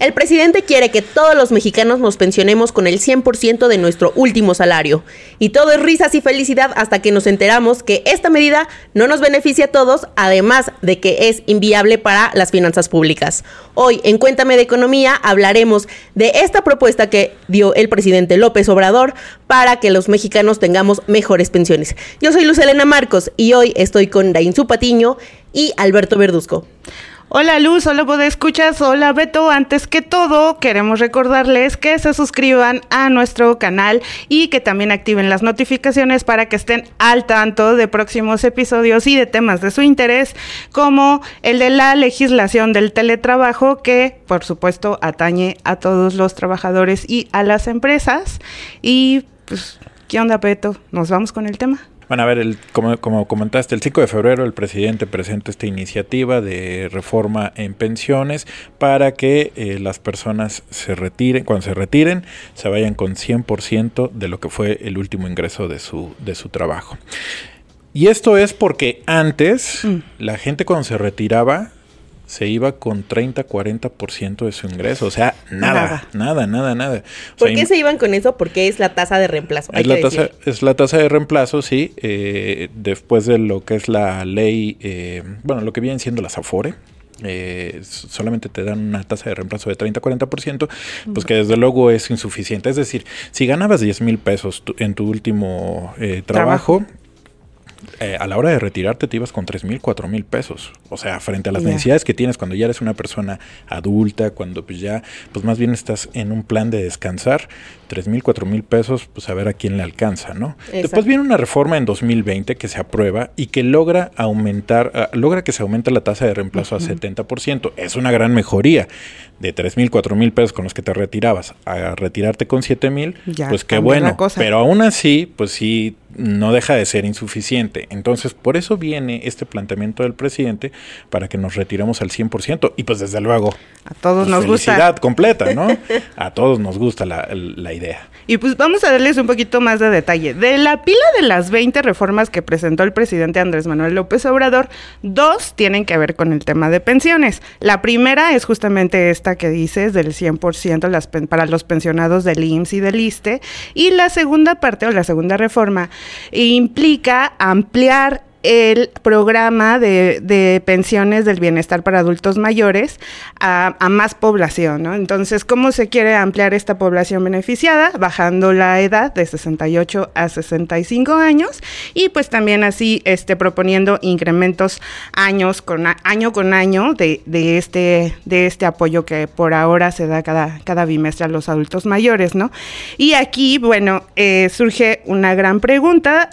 El presidente quiere que todos los mexicanos nos pensionemos con el 100% de nuestro último salario. Y todo es risas y felicidad hasta que nos enteramos que esta medida no nos beneficia a todos, además de que es inviable para las finanzas públicas. Hoy en Cuéntame de Economía hablaremos de esta propuesta que dio el presidente López Obrador para que los mexicanos tengamos mejores pensiones. Yo soy Luz Elena Marcos y hoy estoy con Dainzú Patiño y Alberto Verduzco. Hola Luz, hola Pod Escuchas, hola Beto. Antes que todo, queremos recordarles que se suscriban a nuestro canal y que también activen las notificaciones para que estén al tanto de próximos episodios y de temas de su interés, como el de la legislación del teletrabajo, que por supuesto atañe a todos los trabajadores y a las empresas. Y pues, ¿qué onda, Beto? ¿Nos vamos con el tema? Bueno, a ver, el, como, como, comentaste, el 5 de febrero el presidente presenta esta iniciativa de reforma en pensiones para que eh, las personas se retiren, cuando se retiren, se vayan con 100% de lo que fue el último ingreso de su, de su trabajo. Y esto es porque antes mm. la gente cuando se retiraba se iba con 30, 40% de su ingreso. O sea, nada, nada, nada, nada. ¿Por qué se iban con eso? Porque es la tasa de reemplazo. Es la tasa, es la tasa de reemplazo, sí. Eh, después de lo que es la ley, eh, bueno, lo que vienen siendo las AFORE. Eh, solamente te dan una tasa de reemplazo de 30-40%, pues que desde luego es insuficiente. Es decir, si ganabas 10 mil pesos en tu último trabajo eh, a la hora de retirarte te ibas con tres mil, cuatro mil pesos. O sea, frente a las necesidades que tienes cuando ya eres una persona adulta, cuando pues ya, pues más bien estás en un plan de descansar, tres mil, cuatro mil pesos, pues a ver a quién le alcanza, ¿no? Después viene una reforma en 2020 que se aprueba y que logra aumentar, ah, logra que se aumente la tasa de reemplazo a 70%. Es una gran mejoría de tres mil, cuatro mil pesos con los que te retirabas a retirarte con siete mil, pues qué bueno. Pero aún así, pues sí no deja de ser insuficiente. Entonces, por eso viene este planteamiento del presidente para que nos retiremos al 100%. Y pues desde luego, a todos pues, nos felicidad completa, ¿no? a todos nos gusta la, la, idea. Y pues vamos a darles un poquito más de detalle. De la pila de las 20 reformas que presentó el presidente Andrés Manuel López Obrador, dos tienen que ver con el tema de pensiones. La primera es justamente esta que dices del 100% las, para los pensionados del IMSS y del ISTE. Y la segunda parte o la segunda reforma implica ampliar el programa de, pensiones del bienestar para adultos mayores a, más población, ¿no? Entonces, ¿cómo se quiere ampliar esta población beneficiada? Bajando la edad de 68 a 65 años y pues también así este, proponiendo incrementos años con año con año de, de, este, de este apoyo que por ahora se da cada, cada bimestre a los adultos mayores, ¿no? Y aquí, bueno, eh, surge una gran pregunta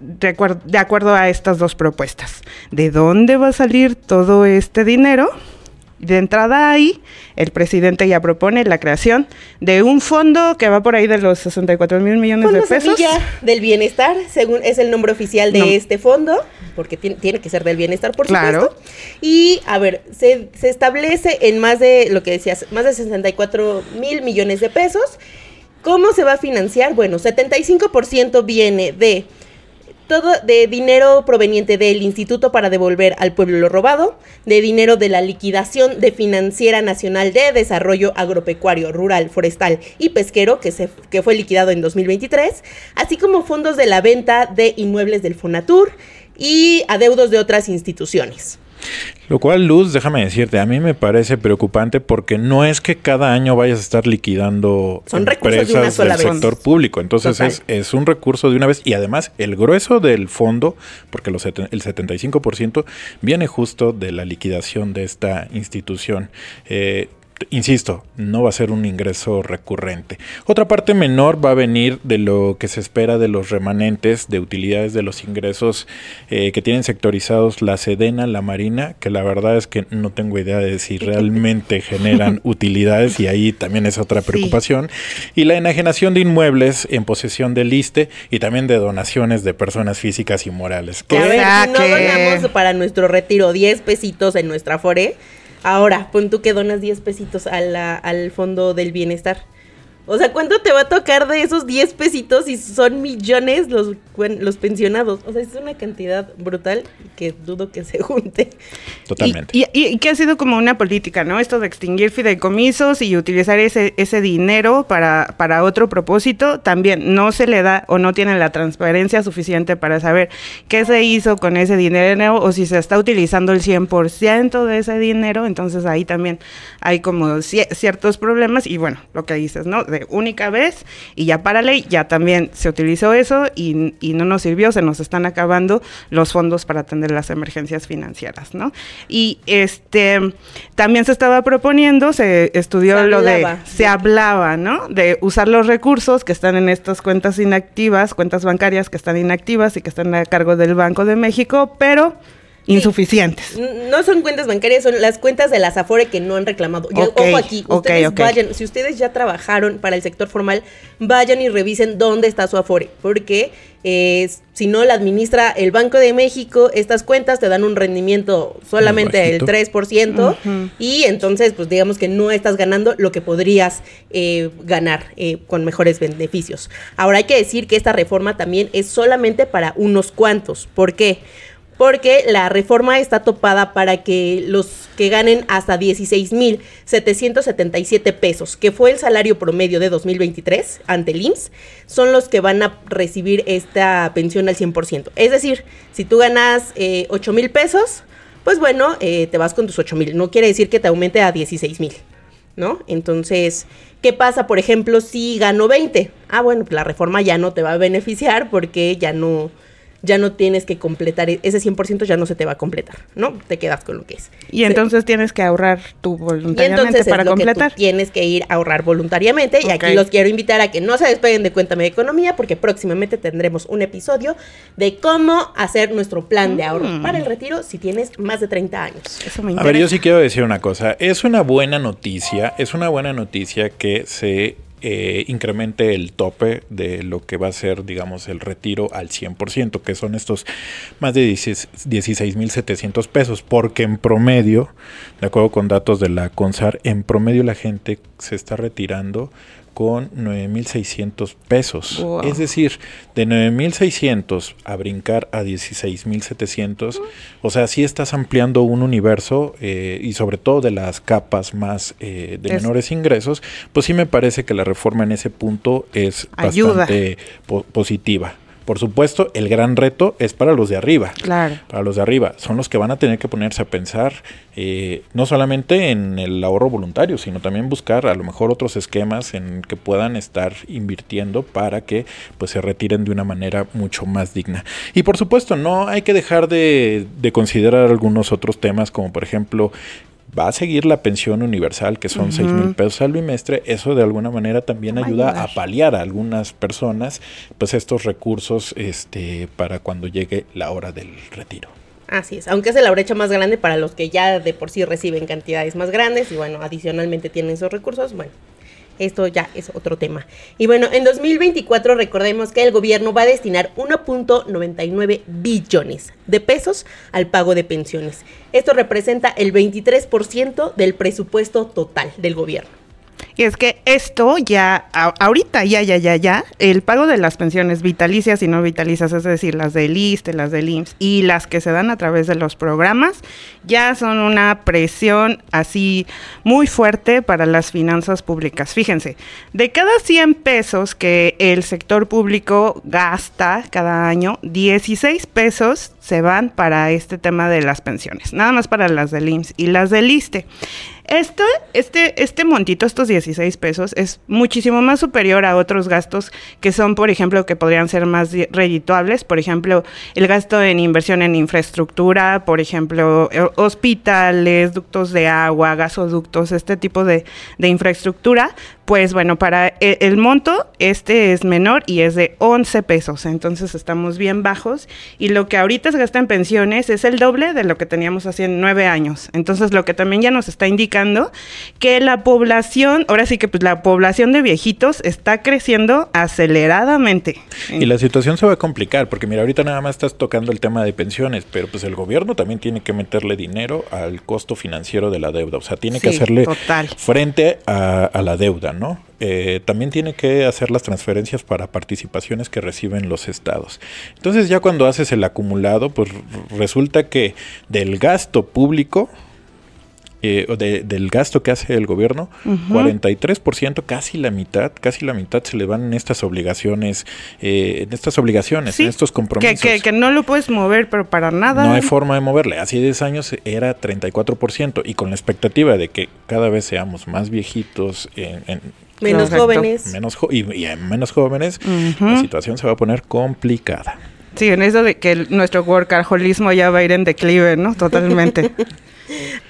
de acuerdo a estas dos propuestas. ¿De dónde va a salir todo este dinero? De entrada ahí, el presidente ya propone la creación de un fondo que va por ahí de los 64 mil millones de pesos. del bienestar, según es el nombre oficial de este fondo, porque tiene, que ser del bienestar, por supuesto. Y a ver, se, se establece en más de lo que decías, más de 64 mil millones de pesos. ¿Cómo se va a financiar? Bueno, 75% viene de de dinero proveniente del Instituto para devolver al pueblo lo robado, de dinero de la liquidación de Financiera Nacional de Desarrollo Agropecuario, Rural, Forestal y Pesquero, que, se, que fue liquidado en 2023, así como fondos de la venta de inmuebles del Fonatur y adeudos de otras instituciones. Lo cual, Luz, déjame decirte, a mí me parece preocupante porque no es que cada año vayas a estar liquidando Son empresas del sector público. Entonces es, es, un recurso de una vez y además el grueso del fondo, porque los, el 75% viene justo de la liquidación de esta institución. Eh, insisto, no va a ser un ingreso recurrente. Otra parte menor va a venir de lo que se espera de los remanentes de utilidades de los ingresos eh, que tienen sectorizados la Sedena, la Marina, que la verdad es que no tengo idea de si realmente generan utilidades y ahí también es otra preocupación. Y la enajenación de inmuebles en posesión del ISTE y también de donaciones de personas físicas y morales. Que, a ver, si no donamos para nuestro retiro 10 pesitos en nuestra FORE, Ahora, pon tú que donas 10 pesitos al fondo del bienestar. O sea, ¿cuánto te va a tocar de esos 10 pesitos si son millones los, los pensionados? O sea, es una cantidad brutal que dudo que se junte. Totalmente. Y, y, que ha sido como una política, ¿no? Esto de extinguir fideicomisos y utilizar ese, ese dinero para, para otro propósito, también no se le da o no tiene la transparencia suficiente para saber qué se hizo con ese dinero o si se está utilizando el 100% de ese dinero. Entonces ahí también hay como ciertos problemas y bueno, lo que dices, ¿no? De única vez y ya para ley ya también se utilizó eso y, no nos sirvió, se nos están acabando los fondos para atender las emergencias financieras, ¿no? Y este también se estaba proponiendo, se estudió lo de, se hablaba, ¿no? De usar los recursos que están en estas cuentas inactivas, cuentas bancarias que están inactivas y que están a cargo del Banco de México, pero insuficientes. No son cuentas bancarias, son las cuentas de las Afore que no han reclamado. ojo aquí, ustedes vayan, si ustedes ya trabajaron para el sector formal, vayan y revisen dónde está su Afore, porque eh, si no la administra el Banco de México, estas cuentas te dan un rendimiento solamente del 3%, y entonces, pues digamos que no estás ganando lo que podrías eh, ganar eh, con mejores beneficios. Ahora hay que decir que esta reforma también es solamente para unos cuantos. ¿Por qué? Porque la reforma está topada para que los que ganen hasta 16.777 pesos, que fue el salario promedio de 2023 ante el IMSS, son los que van a recibir esta pensión al 100%. Es decir, si tú ganas eh, 8 mil pesos, pues bueno, eh, te vas con tus 8 mil. No quiere decir que te aumente a 16 mil, ¿no? Entonces, ¿qué pasa, por ejemplo, si gano 20? Ah, bueno, pues la reforma ya no te va a beneficiar porque ya no ya no tienes que completar, e-, ese 100% ya no se te va a completar, ¿no? Te quedas con lo que es. Y entonces tienes que ahorrar tu voluntariamente y entonces para completar. tienes que ir a ahorrar voluntariamente y aquí los quiero invitar a que no se despeguen de Cuéntame de Economía porque próximamente tendremos un episodio de cómo hacer nuestro plan de ahorro mm. para el retiro si tienes más de 30 años. Eso me a ver, yo sí quiero decir una cosa. Es una buena noticia, es una buena noticia que se eh, incremente el tope de lo que va a ser, digamos, el retiro al 100%, que son estos más de 16.700 pesos, porque en promedio, de acuerdo con datos de la CONSAR, en promedio la gente se está retirando con 9.600 pesos. Es decir, de 9.600 a brincar a 16.700, o sea, sí estás ampliando un universo eh, y sobre todo de las capas más eh, de menores ingresos, pues sí me parece que la reforma en ese punto es bastante positiva. Por supuesto, el gran reto es para los de arriba. Claro. Para los de arriba. Son los que van a tener que ponerse a pensar eh, no solamente en el ahorro voluntario, sino también buscar a lo mejor otros esquemas en que puedan estar invirtiendo para que pues se retiren de una manera mucho más digna. Y por supuesto, no hay que dejar de, de considerar algunos otros temas como por ejemplo va a seguir la pensión universal, que son seis mil pesos al bimestre, eso de alguna manera también ayuda a paliar a algunas personas, pues estos recursos este, para cuando llegue la hora del retiro. Así es, aunque es la brecha más grande para los que ya de por sí reciben cantidades más grandes y bueno, adicionalmente tienen esos recursos, bueno, esto ya es otro tema. Y bueno, en 2024 recordemos que el gobierno va a destinar 1.99 billones de pesos al pago de pensiones. Esto representa el 23% del presupuesto total del gobierno. Y es que esto ya, ahorita ya, ya, ya, ya, el pago de las pensiones vitalicias y no vitalicias, es decir, las del ISTE, las del IMSS y las que se dan a través de los programas, ya son una presión así muy fuerte para las finanzas públicas. Fíjense, de cada 100 pesos que el sector público gasta cada año, 16 pesos se van para este tema de las pensiones, nada más para las del IMSS y las del ISTE. Esto, este, este montito, estos 16 pesos, es muchísimo más superior a otros gastos que son, por ejemplo, que podrían ser más redituables. Por ejemplo, el gasto en inversión en infraestructura, por ejemplo, eh, hospitales, ductos de agua, gasoductos, este tipo de infraestructura, pues bueno, para e, el, monto, este es menor y es de 11 pesos, entonces estamos bien bajos y lo que ahorita se gasta en pensiones es el doble de lo que teníamos hace nueve años. Entonces lo que también ya nos está indicando que la población, ahora sí que pues la población de viejitos está creciendo aceleradamente. Y la situación se va a complicar, porque mira, ahorita nada más estás tocando el tema de pensiones, pero pues el gobierno también tiene que meterle dinero al costo financiero de la deuda, o sea, tiene que hacerle frente a, a la deuda. ¿no? Eh, también tiene que hacer las transferencias para participaciones que reciben los estados. Entonces ya cuando haces el acumulado, pues resulta que del gasto público, eh, del gasto que hace el gobierno, 43%, casi la mitad, casi la mitad se le van en estas obligaciones, eh, en estas obligaciones, en estos compromisos. Que, que, no lo puedes mover, pero para nada. No hay forma de moverle. Hace 10 años era 34% y con la expectativa de que cada vez seamos más viejitos en, menos jóvenes. Menos y, menos jóvenes, la situación se va a poner complicada. Sí, en eso de que nuestro workaholismo ya va a ir en declive, ¿no? Totalmente.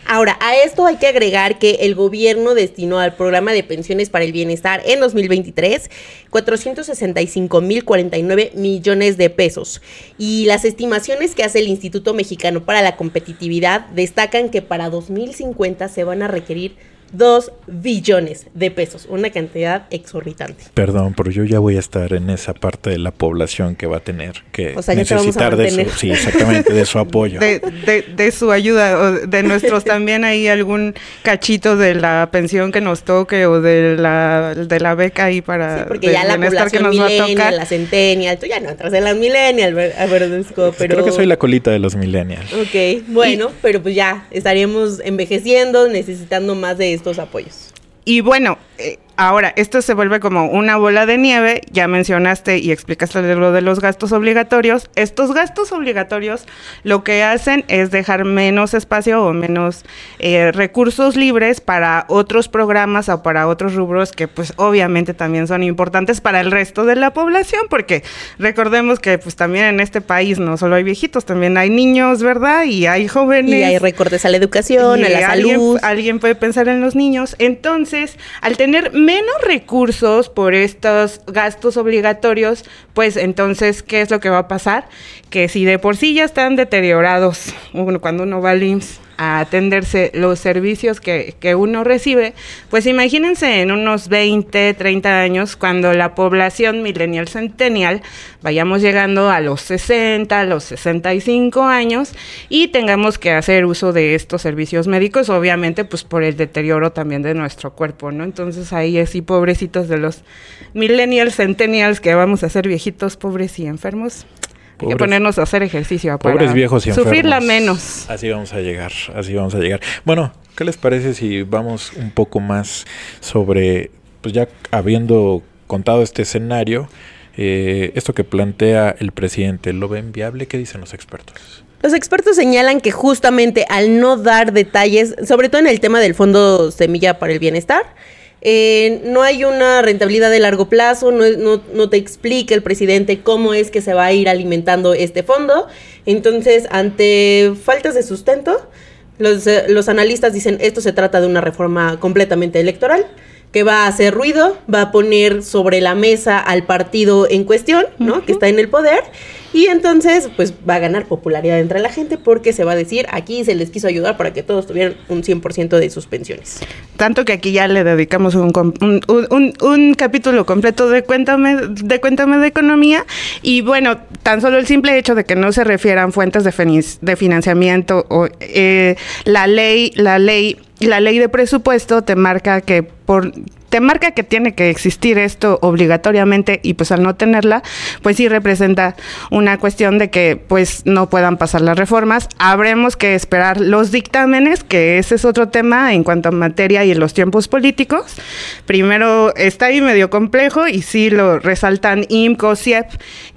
Ahora, a esto hay que agregar que el gobierno destinó al programa de pensiones para el bienestar en 2023 465.049 millones de pesos. Y las estimaciones que hace el Instituto Mexicano para la Competitividad destacan que para 2050 se van a requerir 2 billones de pesos, una cantidad exorbitante. Perdón, pero yo ya voy a estar en esa parte de la población que va a tener que necesitar de su, sí, exactamente, de su apoyo. De, su ayuda, o de nuestros también hay algún cachito de la pensión que nos toque o de la, de la beca ahí para sí, porque ya la población millennial, la centennial, tú ya no entras en las millennial, a ver, pero... Creo que soy la colita de los millennials. Ok, bueno, pero pues ya estaríamos envejeciendo, necesitando más de estos apoyos. Y bueno, eh, Ahora, esto se vuelve como una bola de nieve, ya mencionaste y explicaste lo de los gastos obligatorios. Estos gastos obligatorios lo que hacen es dejar menos espacio o menos eh, recursos libres para otros programas o para otros rubros que pues obviamente también son importantes para el resto de la población, porque recordemos que pues también en este país no solo hay viejitos, también hay niños, ¿verdad? Y hay jóvenes. Y hay recortes a la educación, a la salud. Alguien puede pensar en los niños. Entonces, al tener menos recursos por estos gastos obligatorios, pues entonces, ¿qué es lo que va a pasar? Que si de por sí ya están deteriorados, cuando uno va al IMSS, a atenderse los servicios que, que, uno recibe, pues imagínense en unos 20, 30 años, cuando la población millennial centennial vayamos llegando a los 60, a los 65 años y tengamos que hacer uso de estos servicios médicos, obviamente pues por el deterioro también de nuestro cuerpo, ¿no? Entonces ahí y pobrecitos de los millennials, centennials que vamos a ser viejitos, pobres y enfermos. Hay que ponernos a hacer ejercicio para pobres viejos y sufrirla menos. Así vamos a llegar, así vamos a llegar. Bueno, ¿qué les parece si vamos un poco más sobre, pues ya habiendo contado este escenario, eh, esto que plantea el presidente, ¿lo ven viable? ¿Qué dicen los expertos? Los expertos señalan que justamente al no dar detalles, sobre todo en el tema del Fondo Semilla para el Bienestar, eh, no hay una rentabilidad de largo plazo, no, te explica el presidente cómo es que se va a ir alimentando este fondo. Entonces, ante faltas de sustento, los, eh, los analistas dicen esto se trata de una reforma completamente electoral que va a hacer ruido, va a poner sobre la mesa al partido en cuestión, ¿no? Que está en el poder. Y entonces, pues va a ganar popularidad entre la gente porque se va a decir, aquí se les quiso ayudar para que todos tuvieran un 100% de sus pensiones. Tanto que aquí ya le dedicamos un, un, un, capítulo completo de Cuéntame, de Cuéntame de Economía. Y bueno, tan solo el simple hecho de que no se refieran fuentes de, de financiamiento o eh, la ley, la ley la ley de presupuesto te marca que por te marca que tiene que existir esto obligatoriamente y pues al no tenerla, pues sí representa una cuestión de que pues no puedan pasar las reformas. Habremos que esperar los dictámenes, que ese es otro tema en cuanto a materia y en los tiempos políticos. Primero está ahí medio complejo y sí lo resaltan IMCO, CIEP,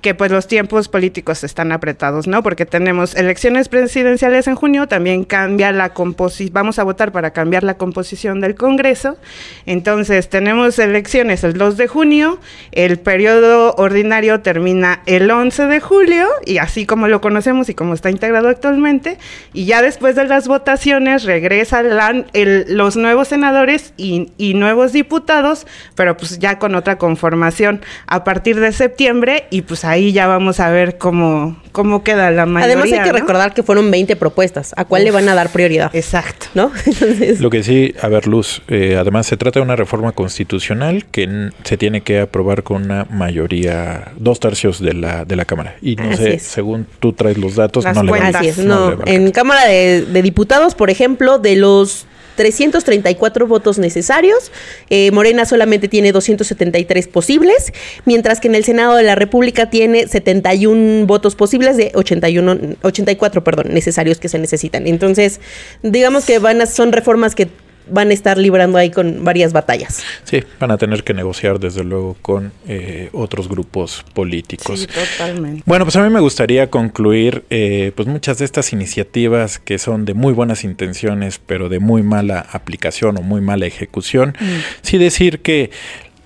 que pues los tiempos políticos están apretados, ¿no? Porque tenemos elecciones presidenciales en junio, también cambia la composición, vamos a votar para cambiar la composición del Congreso. Entonces, tenemos elecciones el 2 de junio, el periodo ordinario termina el 11 de julio, y así como lo conocemos y como está integrado actualmente, y ya después de las votaciones regresan los nuevos senadores y, nuevos diputados, pero pues ya con otra conformación a partir de septiembre, y pues ahí ya vamos a ver cómo, cómo queda la mayoría. Además hay que recordar que fueron 20 propuestas, ¿a cuál le van a dar prioridad? Exacto. ¿No? Lo que sí, a ver, Luz, eh, además se trata de una reforma constitucional que se tiene que aprobar con una mayoría, dos tercios de la, de la Cámara. Y no sé, según tú traes los datos, no le Así es, no. en Cámara de, Diputados, por ejemplo, de los 334 votos necesarios. Eh, Morena solamente tiene 273 posibles, mientras que en el Senado de la República tiene 71 votos posibles de 81, 84 perdón, necesarios que se necesitan. Entonces, digamos que van a, son reformas que van a estar librando ahí con varias batallas. Sí, van a tener que negociar desde luego con eh, otros grupos políticos. Sí, totalmente. Bueno, pues a mí me gustaría concluir eh, pues muchas de estas iniciativas que son de muy buenas intenciones, pero de muy mala aplicación o muy mala ejecución. Mm. Sí decir que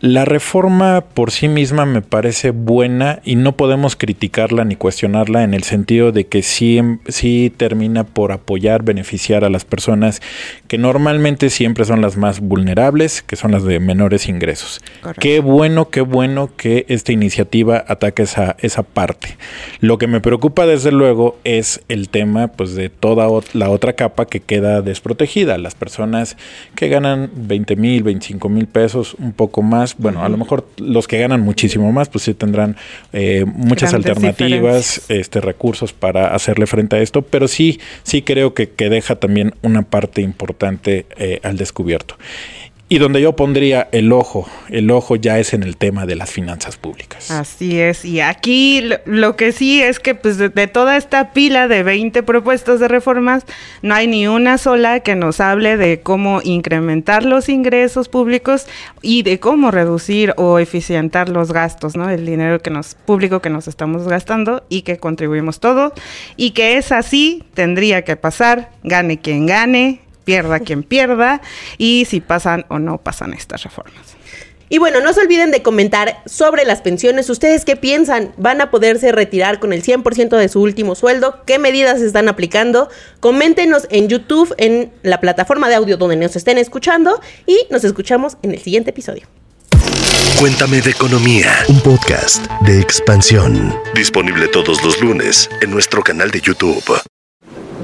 la reforma por sí misma me parece buena y no podemos criticarla ni cuestionarla en el sentido de que sí, sí termina por apoyar, beneficiar a las personas que normalmente siempre son las más vulnerables, que son las de menores ingresos. Qué bueno, qué bueno que esta iniciativa ataque esa, esa parte. Lo que me preocupa desde luego es el tema pues, de toda la otra capa que queda desprotegida. Las personas que ganan 20 mil, 25 mil pesos, un poco más bueno, a lo mejor los que ganan muchísimo más, pues sí tendrán eh, muchas alternativas, este, recursos para hacerle frente a esto, pero sí, sí creo que, que deja también una parte importante eh, al descubierto. Y donde yo pondría el ojo, el ojo ya es en el tema de las finanzas públicas. Así es, y aquí lo, que sí es que pues de, toda esta pila de 20 propuestas de reformas, no hay ni una sola que nos hable de cómo incrementar los ingresos públicos y de cómo reducir o eficientar los gastos, ¿no? El dinero que nos público que nos estamos gastando y que contribuimos todos y que es así, tendría que pasar, gane quien gane, pierda quien pierda y si pasan o no pasan estas reformas. Y bueno, no se olviden de comentar sobre las pensiones. ¿Ustedes qué piensan? ¿Van a poderse retirar con el 100% de su último sueldo? ¿Qué medidas están aplicando? Coméntenos en YouTube, en la plataforma de audio donde nos estén escuchando y nos escuchamos en el siguiente episodio. Cuéntame de Economía, un podcast de expansión. Disponible todos los lunes en nuestro canal de YouTube.